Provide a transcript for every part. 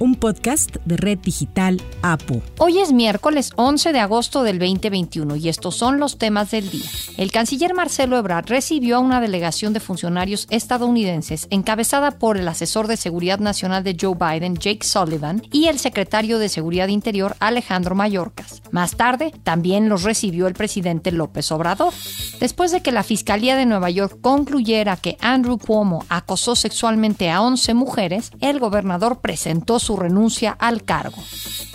un podcast de Red Digital APU. Hoy es miércoles 11 de agosto del 2021 y estos son los temas del día. El canciller Marcelo Ebrard recibió a una delegación de funcionarios estadounidenses encabezada por el asesor de seguridad nacional de Joe Biden, Jake Sullivan, y el secretario de Seguridad Interior, Alejandro Mayorkas. Más tarde, también los recibió el presidente López Obrador. Después de que la Fiscalía de Nueva York concluyera que Andrew Cuomo acosó sexualmente a 11 mujeres, el gobernador presentó su renuncia al cargo.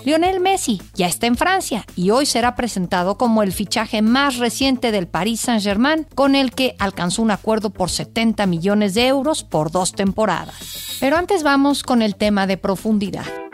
Lionel Messi ya está en Francia y hoy será presentado como el fichaje más reciente del Paris Saint-Germain, con el que alcanzó un acuerdo por 70 millones de euros por dos temporadas. Pero antes vamos con el tema de profundidad.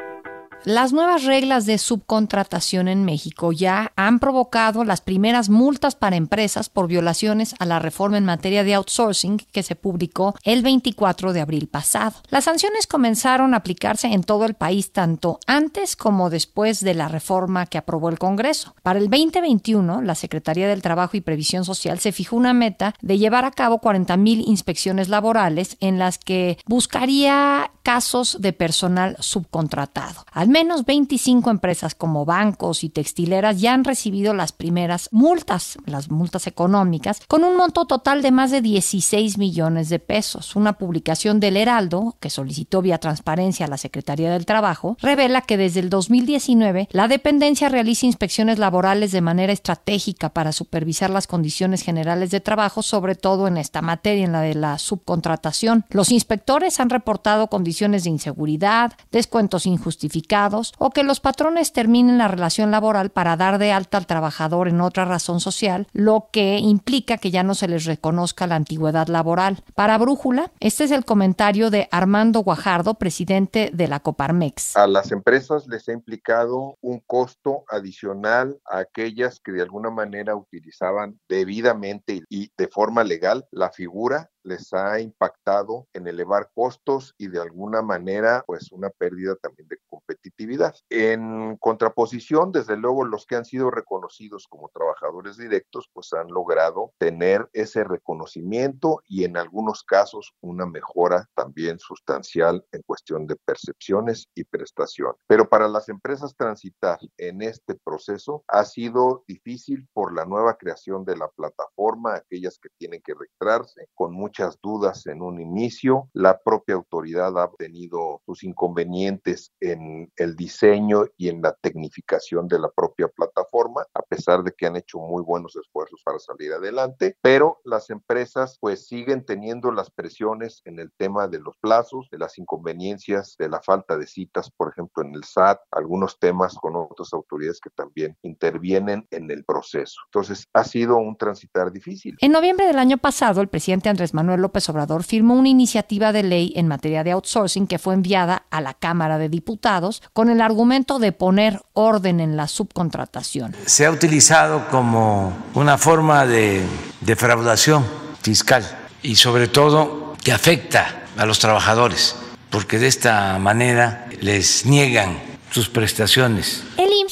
Las nuevas reglas de subcontratación en México ya han provocado las primeras multas para empresas por violaciones a la reforma en materia de outsourcing que se publicó el 24 de abril pasado. Las sanciones comenzaron a aplicarse en todo el país tanto antes como después de la reforma que aprobó el Congreso. Para el 2021, la Secretaría del Trabajo y Previsión Social se fijó una meta de llevar a cabo 40.000 inspecciones laborales en las que buscaría casos de personal subcontratado. Menos 25 empresas como bancos y textileras ya han recibido las primeras multas, las multas económicas, con un monto total de más de 16 millones de pesos. Una publicación del Heraldo, que solicitó vía transparencia a la Secretaría del Trabajo, revela que desde el 2019 la dependencia realiza inspecciones laborales de manera estratégica para supervisar las condiciones generales de trabajo, sobre todo en esta materia, en la de la subcontratación. Los inspectores han reportado condiciones de inseguridad, descuentos injustificados, o que los patrones terminen la relación laboral para dar de alta al trabajador en otra razón social, lo que implica que ya no se les reconozca la antigüedad laboral. Para Brújula, este es el comentario de Armando Guajardo, presidente de la Coparmex. A las empresas les ha implicado un costo adicional a aquellas que de alguna manera utilizaban debidamente y de forma legal la figura les ha impactado en elevar costos y de alguna manera pues una pérdida también de En contraposición, desde luego los que han sido reconocidos como trabajadores directos pues han logrado tener ese reconocimiento y en algunos casos una mejora también sustancial en cuestión de percepciones y prestación. Pero para las empresas transitar en este proceso ha sido difícil por la nueva creación de la plataforma, aquellas que tienen que registrarse con mucha muchas dudas en un inicio. La propia autoridad ha tenido sus inconvenientes en el diseño y en la tecnificación de la propia plataforma, a pesar de que han hecho muy buenos esfuerzos para salir adelante, pero las empresas pues siguen teniendo las presiones en el tema de los plazos, de las inconveniencias, de la falta de citas, por ejemplo, en el SAT, algunos temas con otras autoridades que también intervienen en el proceso. Entonces, ha sido un transitar difícil. En noviembre del año pasado, el presidente Andrés Manuel López Obrador firmó una iniciativa de ley en materia de outsourcing que fue enviada a la Cámara de Diputados con el argumento de poner orden en la subcontratación. Se ha utilizado como una forma de defraudación fiscal y sobre todo que afecta a los trabajadores, porque de esta manera les niegan sus prestaciones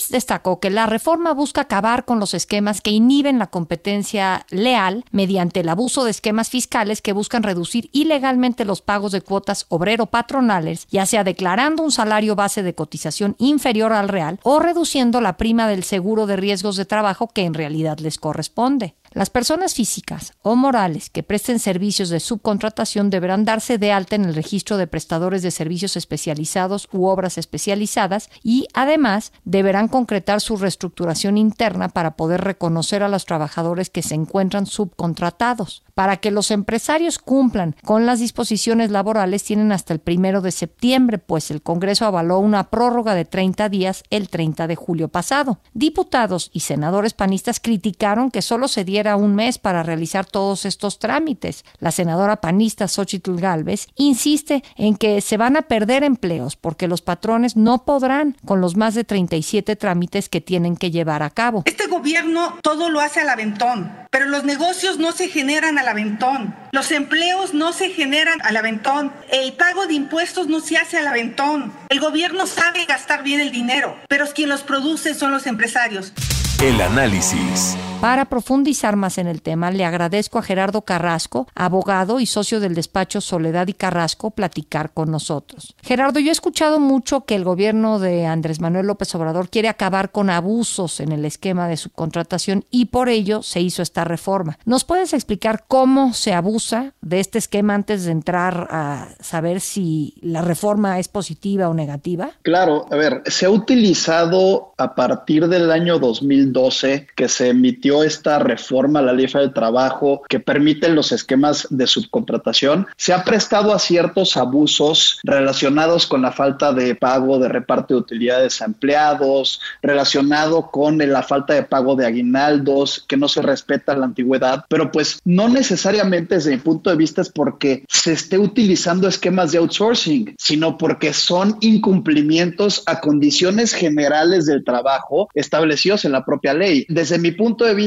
destacó que la reforma busca acabar con los esquemas que inhiben la competencia leal mediante el abuso de esquemas fiscales que buscan reducir ilegalmente los pagos de cuotas obrero-patronales, ya sea declarando un salario base de cotización inferior al real o reduciendo la prima del seguro de riesgos de trabajo que en realidad les corresponde. Las personas físicas o morales que presten servicios de subcontratación deberán darse de alta en el registro de prestadores de servicios especializados u obras especializadas y además deberán concretar su reestructuración interna para poder reconocer a los trabajadores que se encuentran subcontratados. Para que los empresarios cumplan con las disposiciones laborales tienen hasta el primero de septiembre, pues el Congreso avaló una prórroga de 30 días el 30 de julio pasado. Diputados y senadores panistas criticaron que solo se diera un mes para realizar todos estos trámites. La senadora panista Xochitl Galvez insiste en que se van a perder empleos porque los patrones no podrán, con los más de 35 17 trámites que tienen que llevar a cabo. Este gobierno todo lo hace al aventón, pero los negocios no se generan al aventón, los empleos no se generan al aventón, el pago de impuestos no se hace al aventón. El gobierno sabe gastar bien el dinero, pero quien los produce son los empresarios. El análisis. Para profundizar más en el tema, le agradezco a Gerardo Carrasco, abogado y socio del despacho Soledad y Carrasco, platicar con nosotros. Gerardo, yo he escuchado mucho que el gobierno de Andrés Manuel López Obrador quiere acabar con abusos en el esquema de subcontratación y por ello se hizo esta reforma. ¿Nos puedes explicar cómo se abusa de este esquema antes de entrar a saber si la reforma es positiva o negativa? Claro, a ver, se ha utilizado a partir del año 2012 que se emitió esta reforma a la ley del trabajo que permite los esquemas de subcontratación, se ha prestado a ciertos abusos relacionados con la falta de pago de reparto de utilidades a empleados, relacionado con la falta de pago de aguinaldos, que no se respeta la antigüedad, pero pues no necesariamente desde mi punto de vista es porque se esté utilizando esquemas de outsourcing, sino porque son incumplimientos a condiciones generales del trabajo establecidos en la propia ley. Desde mi punto de vista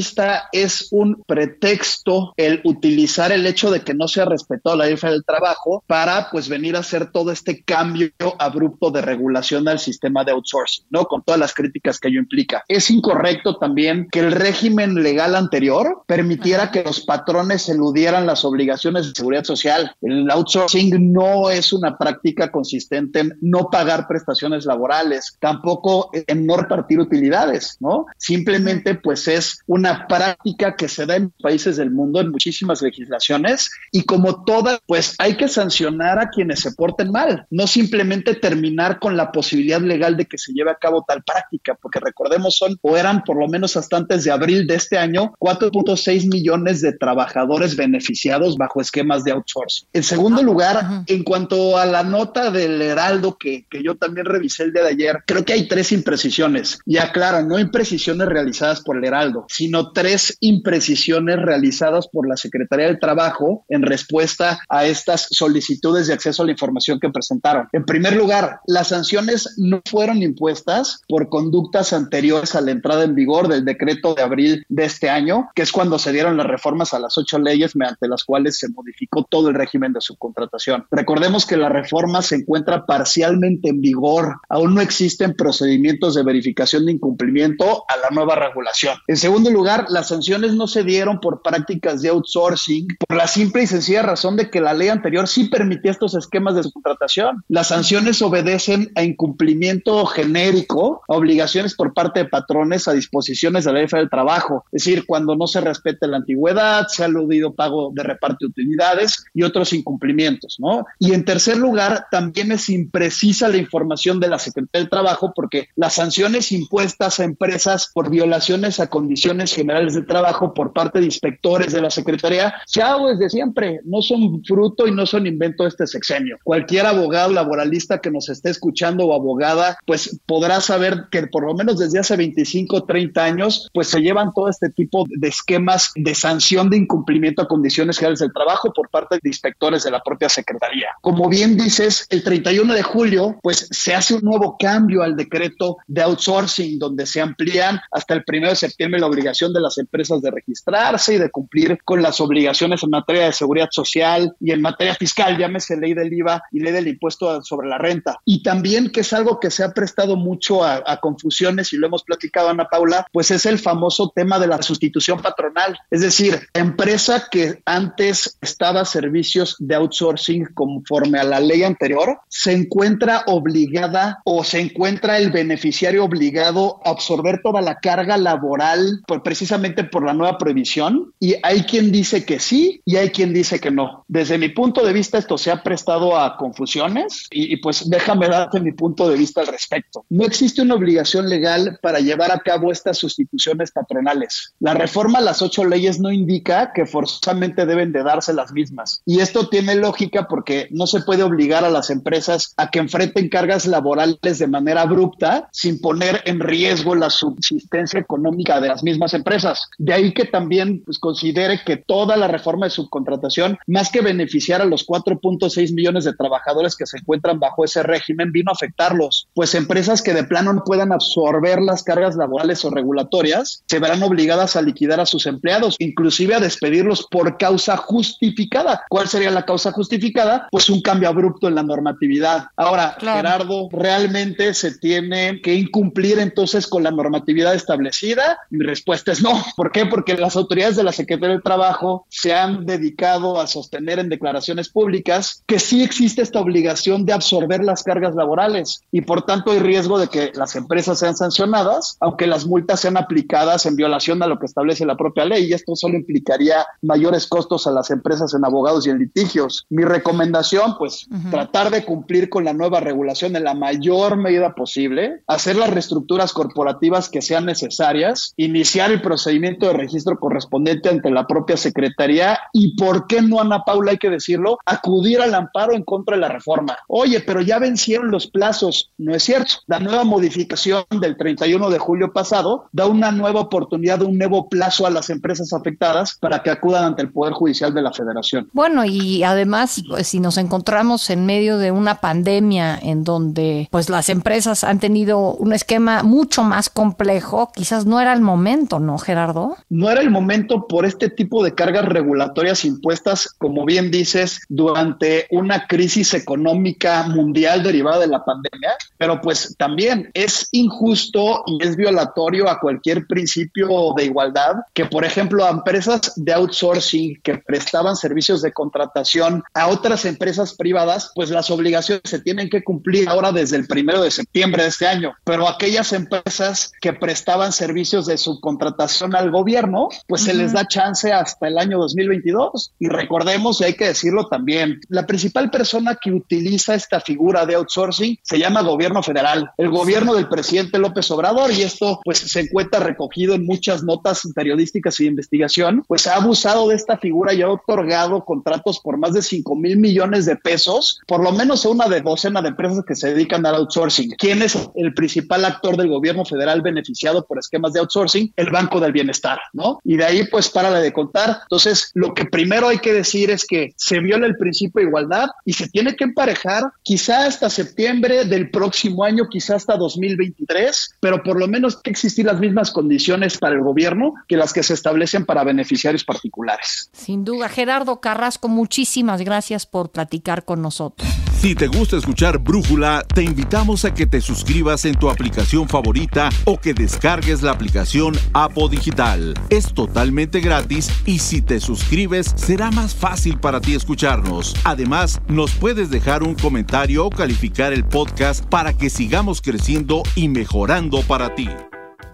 es un pretexto el utilizar el hecho de que no se ha respetado la ley del trabajo para pues venir a hacer todo este cambio abrupto de regulación al sistema de outsourcing, ¿no? Con todas las críticas que ello implica. Es incorrecto también que el régimen legal anterior permitiera que los patrones eludieran las obligaciones de seguridad social. El outsourcing no es una práctica consistente en no pagar prestaciones laborales, tampoco en no repartir utilidades, ¿no? Simplemente pues es un una práctica que se da en países del mundo en muchísimas legislaciones y como todas, pues hay que sancionar a quienes se porten mal, no simplemente terminar con la posibilidad legal de que se lleve a cabo tal práctica, porque recordemos son o eran por lo menos hasta antes de abril de este año 4.6 millones de trabajadores beneficiados bajo esquemas de outsourcing. En segundo lugar, en cuanto a la nota del Heraldo que, que yo también revisé el día de ayer, creo que hay tres imprecisiones. Y aclaro, no imprecisiones realizadas por el Heraldo, sino sino tres imprecisiones realizadas por la Secretaría del Trabajo en respuesta a estas solicitudes de acceso a la información que presentaron. En primer lugar, las sanciones no fueron impuestas por conductas anteriores a la entrada en vigor del decreto de abril de este año, que es cuando se dieron las reformas a las ocho leyes mediante las cuales se modificó todo el régimen de subcontratación. Recordemos que la reforma se encuentra parcialmente en vigor, aún no existen procedimientos de verificación de incumplimiento a la nueva regulación. En segundo lugar, lugar, las sanciones no se dieron por prácticas de outsourcing, por la simple y sencilla razón de que la ley anterior sí permitía estos esquemas de subcontratación. Las sanciones obedecen a incumplimiento genérico, a obligaciones por parte de patrones a disposiciones de la ley del trabajo, es decir, cuando no se respete la antigüedad, se ha aludido pago de reparto de utilidades y otros incumplimientos, ¿no? Y en tercer lugar, también es imprecisa la información de la Secretaría del Trabajo porque las sanciones impuestas a empresas por violaciones a condiciones generales de trabajo por parte de inspectores de la Secretaría se hago desde siempre, no son fruto y no son invento de este sexenio. Cualquier abogado laboralista que nos esté escuchando o abogada, pues podrá saber que por lo menos desde hace 25 o 30 años, pues se llevan todo este tipo de esquemas de sanción de incumplimiento a condiciones generales del trabajo por parte de inspectores de la propia Secretaría. Como bien dices, el 31 de julio, pues se hace un nuevo cambio al decreto de outsourcing, donde se amplían hasta el 1 de septiembre la obligación de las empresas de registrarse y de cumplir con las obligaciones en materia de seguridad social y en materia fiscal, llámese ley del IVA y ley del impuesto sobre la renta. Y también, que es algo que se ha prestado mucho a, a confusiones y lo hemos platicado, Ana Paula, pues es el famoso tema de la sustitución patronal. Es decir, empresa que antes estaba servicios de outsourcing conforme a la ley anterior, se encuentra obligada o se encuentra el beneficiario obligado a absorber toda la carga laboral por precisamente por la nueva prohibición y hay quien dice que sí y hay quien dice que no. Desde mi punto de vista esto se ha prestado a confusiones y, pues déjame darte mi punto de vista al respecto. No existe una obligación legal para llevar a cabo estas sustituciones patronales. La reforma a las ocho leyes no indica que forzosamente deben de darse las mismas. Y esto tiene lógica porque no se puede obligar a las empresas a que enfrenten cargas laborales de manera abrupta sin poner en riesgo la subsistencia económica de las mismas las empresas. De ahí que también pues, considere que toda la reforma de subcontratación, más que beneficiar a los 4.6 millones de trabajadores que se encuentran bajo ese régimen, vino a afectarlos. Pues empresas que de plano no puedan absorber las cargas laborales o regulatorias se verán obligadas a liquidar a sus empleados, inclusive a despedirlos por causa justificada. ¿Cuál sería la causa justificada? Pues un cambio abrupto en la normatividad. Ahora, Gerardo, ¿realmente se tiene que incumplir entonces con la normatividad establecida? Mi respuesta es no. ¿Por qué? Porque las autoridades de la Secretaría del Trabajo se han dedicado a sostener en declaraciones públicas que sí existe esta obligación de absorber las cargas laborales y por tanto hay riesgo de que las empresas sean sancionadas, aunque las multas sean aplicadas en violación a lo que establece la propia ley y esto solo implicaría mayores costos a las empresas en abogados y en litigios. Mi recomendación, pues, tratar de cumplir con la nueva regulación en la mayor medida posible, hacer las reestructuras corporativas que sean necesarias, iniciar el procedimiento de registro correspondiente ante la propia Secretaría y, ¿por qué no, Ana Paula, hay que decirlo, acudir al amparo en contra de la reforma? Oye, pero ya vencieron los plazos. No es cierto. La nueva modificación del 31 de julio pasado da una nueva oportunidad, un nuevo plazo a las empresas afectadas para que acudan ante el Poder Judicial de la Federación. Bueno, y además, pues, si nos encontramos en medio de una pandemia en donde pues las empresas han tenido un esquema mucho más complejo, quizás no era el momento, ¿no, Gerardo? No era el momento por este tipo de cargas regulatorias impuestas, como bien dices, durante una crisis económica mundial derivada de la pandemia, pero pues también es injusto y es violatorio a cualquier principio de igualdad que, por ejemplo, a empresas de outsourcing que prestaban servicios de contratación a otras empresas privadas, pues las obligaciones se tienen que cumplir ahora desde el primero de septiembre de este año. Pero aquellas empresas que prestaban servicios de subcontratación al gobierno, pues se les da chance hasta el año 2022. Y recordemos, y hay que decirlo también, la principal persona que utiliza esta figura de outsourcing se llama gobierno federal, el gobierno del presidente López Obrador, y esto pues se encuentra recogido en muchas notas periodísticas y de investigación, pues ha abusado de esta figura y ha otorgado contratos por más de 5 mil millones de pesos, por lo menos a una de docena de empresas que se dedican al outsourcing. ¿Quién es el principal actor del gobierno federal beneficiado por esquemas de outsourcing? El Banco del Bienestar, ¿no? Y de ahí pues para de contar. Entonces, lo que primero hay que decir es que se viola el principio de igualdad y se tiene que emparejar quizá hasta septiembre del próximo año, quizá hasta 2023, pero por lo menos que existir las mismas condiciones para el gobierno que las que se establecen para beneficiarios particulares. Sin duda, Gerardo Carrasco, muchísimas gracias por platicar con nosotros. Si te gusta escuchar Brújula, te invitamos a que te suscribas en tu aplicación favorita o que descargues la aplicación Apo Digital. Es totalmente gratis y si te suscribes será más fácil para ti escucharnos. Además, nos puedes dejar un comentario o calificar el podcast para que sigamos creciendo y mejorando para ti.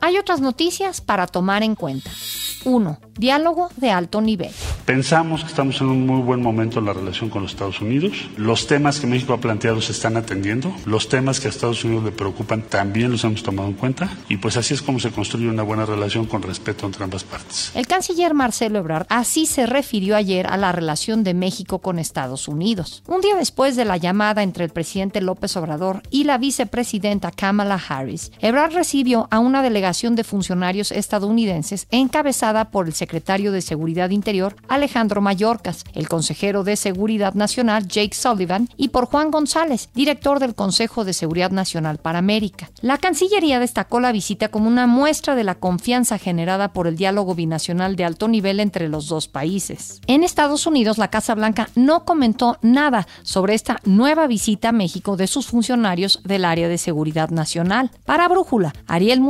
Hay otras noticias para tomar en cuenta. 1. Diálogo de alto nivel. Pensamos que estamos en un muy buen momento en la relación con los Estados Unidos. Los temas que México ha planteado se están atendiendo. Los temas que a Estados Unidos le preocupan también los hemos tomado en cuenta. Y pues así es como se construye una buena relación con respeto entre ambas partes. El canciller Marcelo Ebrard así se refirió ayer a la relación de México con Estados Unidos. Un día después de la llamada entre el presidente López Obrador y la vicepresidenta Kamala Harris, Ebrard recibió a una delegación de funcionarios estadounidenses encabezada por el secretario de Seguridad Interior Alejandro Mayorkas, el consejero de Seguridad Nacional Jake Sullivan y por Juan González, director del Consejo de Seguridad Nacional para América. La Cancillería destacó la visita como una muestra de la confianza generada por el diálogo binacional de alto nivel entre los dos países. En Estados Unidos, la Casa Blanca no comentó nada sobre esta nueva visita a México de sus funcionarios del área de seguridad nacional. Para Brújula, Ariel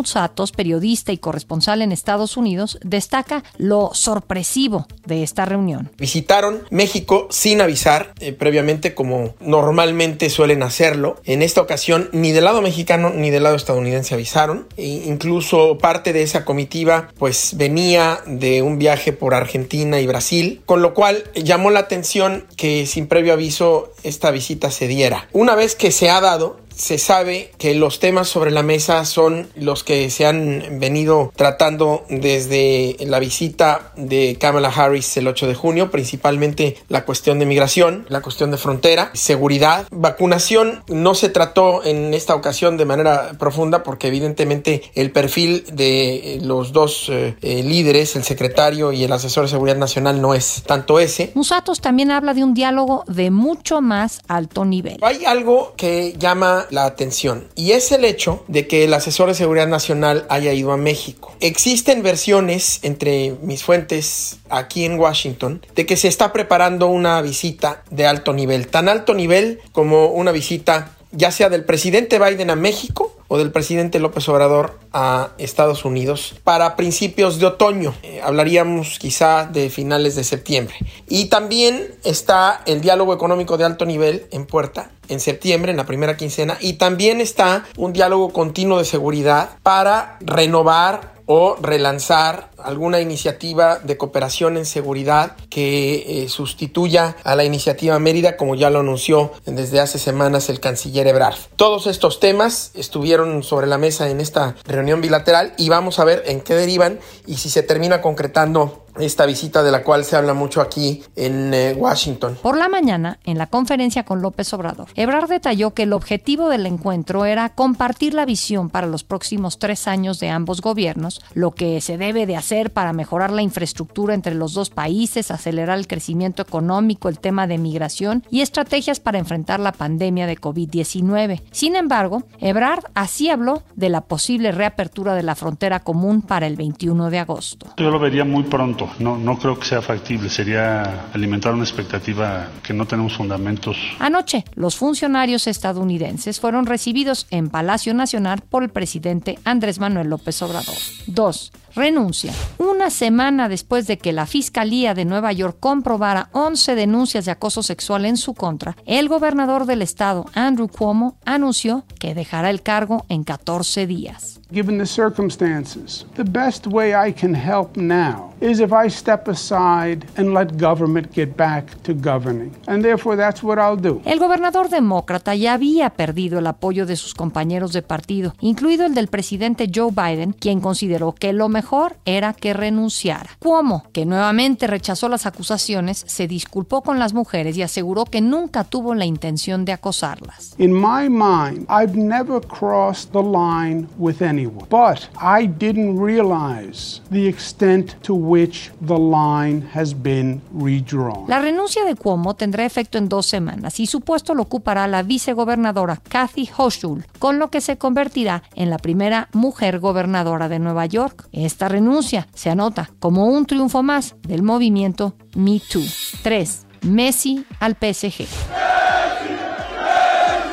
Periodista y corresponsal en Estados Unidos, destaca lo sorpresivo de esta reunión. Visitaron México sin avisar eh, previamente como normalmente suelen hacerlo. En esta ocasión ni del lado mexicano ni del lado estadounidense avisaron. E incluso parte de esa comitiva pues venía de un viaje por Argentina y Brasil, con lo cual llamó la atención que sin previo aviso esta visita se diera. Una vez que se ha dado, se sabe que los temas sobre la mesa son los que se han venido tratando desde la visita de Kamala Harris el 8 de junio, principalmente la cuestión de migración, la cuestión de frontera, seguridad, vacunación. No se trató en esta ocasión de manera profunda porque evidentemente el perfil de los dos eh, eh, líderes, el secretario y el asesor de seguridad nacional, no es tanto ese. Musatos también habla de un diálogo de mucho más alto nivel. Hay algo que llama la atención y es el hecho de que el asesor de seguridad nacional haya ido a México. Existen versiones entre mis fuentes aquí en Washington de que se está preparando una visita de alto nivel, tan alto nivel como una visita ya sea del presidente Biden a México o del presidente López Obrador a Estados Unidos para principios de otoño. Eh, hablaríamos quizá de finales de septiembre. Y también está el diálogo económico de alto nivel en puerta en septiembre, en la primera quincena. Y también está un diálogo continuo de seguridad para renovar o relanzar alguna iniciativa de cooperación en seguridad que eh, sustituya a la iniciativa Mérida, como ya lo anunció desde hace semanas el canciller Ebrard. Todos estos temas estuvieron sobre la mesa en esta reunión bilateral y vamos a ver en qué derivan y si se termina concretando esta visita de la cual se habla mucho aquí en eh, Washington. Por la mañana, en la conferencia con López Obrador, Ebrard detalló que el objetivo del encuentro era compartir la visión para los próximos tres años de ambos gobiernos, lo que se debe de hacer para mejorar la infraestructura entre los dos países, acelerar el crecimiento económico, el tema de migración y estrategias para enfrentar la pandemia de COVID-19. Sin embargo, Ebrard así habló de la posible reapertura de la frontera común para el 21 de agosto. Yo lo vería muy pronto no, no creo que sea factible. Sería alimentar una expectativa que no tenemos fundamentos. Anoche, los funcionarios estadounidenses fueron recibidos en Palacio Nacional por el presidente Andrés Manuel López Obrador. 2 renuncia. Una semana después de que la Fiscalía de Nueva York comprobara 11 denuncias de acoso sexual en su contra, el gobernador del estado, Andrew Cuomo, anunció que dejará el cargo en 14 días. Given the circumstances, the best way I can help now is if I step aside and let government get back to governing. And therefore that's what I'll do. El gobernador demócrata ya había perdido el apoyo de sus compañeros de partido, incluido el del presidente Joe Biden, quien consideró que lo mejor era que renunciara. Cuomo, que nuevamente rechazó las acusaciones, se disculpó con las mujeres y aseguró que nunca tuvo la intención de acosarlas. In my mind, I've never crossed the line with anyone, but I didn't realize the extent to which the line has been redrawn. La renuncia de Cuomo tendrá efecto en dos semanas y su puesto lo ocupará la vicegobernadora Kathy Hochul, con lo que se convertirá en la primera mujer gobernadora de Nueva York. Esta renuncia se anota como un triunfo más del movimiento Me Too. 3. Messi al PSG.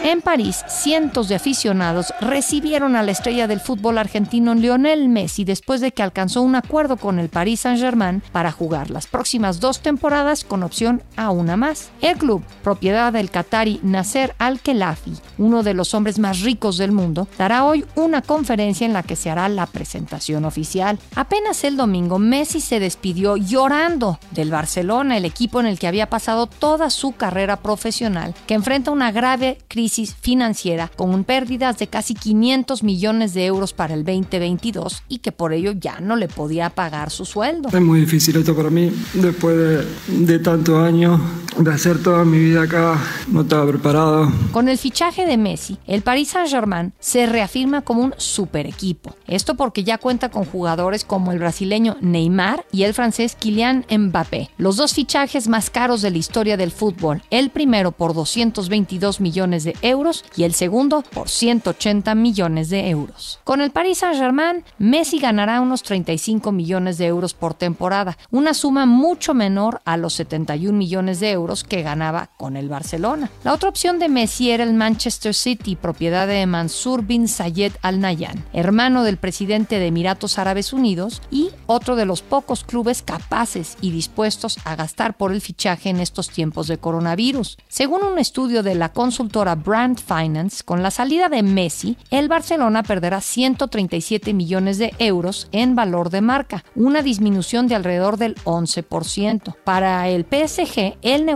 En París, cientos de aficionados recibieron a la estrella del fútbol argentino Lionel Messi después de que alcanzó un acuerdo con el Paris Saint-Germain para jugar las próximas dos temporadas con opción a una más. El club, propiedad del qatari Nasser Al-Khelaifi, uno de los hombres más ricos del mundo, dará hoy una conferencia en la que se hará la presentación oficial. Apenas el domingo, Messi se despidió llorando del Barcelona, el equipo en el que había pasado toda su carrera profesional, que enfrenta una grave crisis financiera con pérdidas de casi 500 millones de euros para el 2022 y que por ello ya no le podía pagar su sueldo. Es muy difícil esto para mí, después de, de tantos años de hacer toda mi vida acá, no estaba preparado. Con el fichaje de Messi, el Paris Saint-Germain se reafirma como un super equipo. Esto porque ya cuenta con jugadores como el brasileño Neymar y el francés Kylian Mbappé, los dos fichajes más caros de la historia del fútbol, el primero por 222 millones de euros y el segundo por 180 millones de euros. Con el Paris Saint-Germain, Messi ganará unos 35 millones de euros por temporada, una suma mucho menor a los 71 millones de euros que ganaba con el Barcelona. La otra opción de Messi era el Manchester City, propiedad de Mansur bin Zayed Al Nahyan, hermano del presidente de Emiratos Árabes Unidos y otro de los pocos clubes capaces y dispuestos a gastar por el fichaje en estos tiempos de coronavirus. Según un estudio de la consultora Brand Finance, con la salida de Messi, el Barcelona perderá 137 millones de euros en valor de marca, una disminución de alrededor del 11%. Para el PSG, el negocio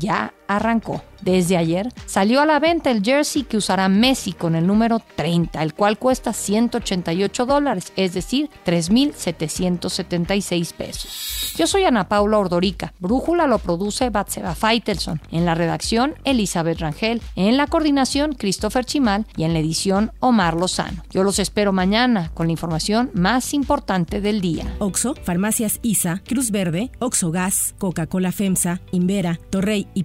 ya arrancó. Desde ayer salió a la venta el jersey que usará Messi con el número 30, el cual cuesta 188 dólares, es decir, 3.776 pesos. Yo soy Ana Paula Ordorica. Brújula lo produce Batseba Faitelson. En la redacción, Elizabeth Rangel. En la coordinación, Christopher Chimal. Y en la edición, Omar Lozano. Yo los espero mañana con la información más importante del día. Oxo, Farmacias ISA, Cruz Verde, Oxo Gas, Coca-Cola FEMSA, Invera, Torrey y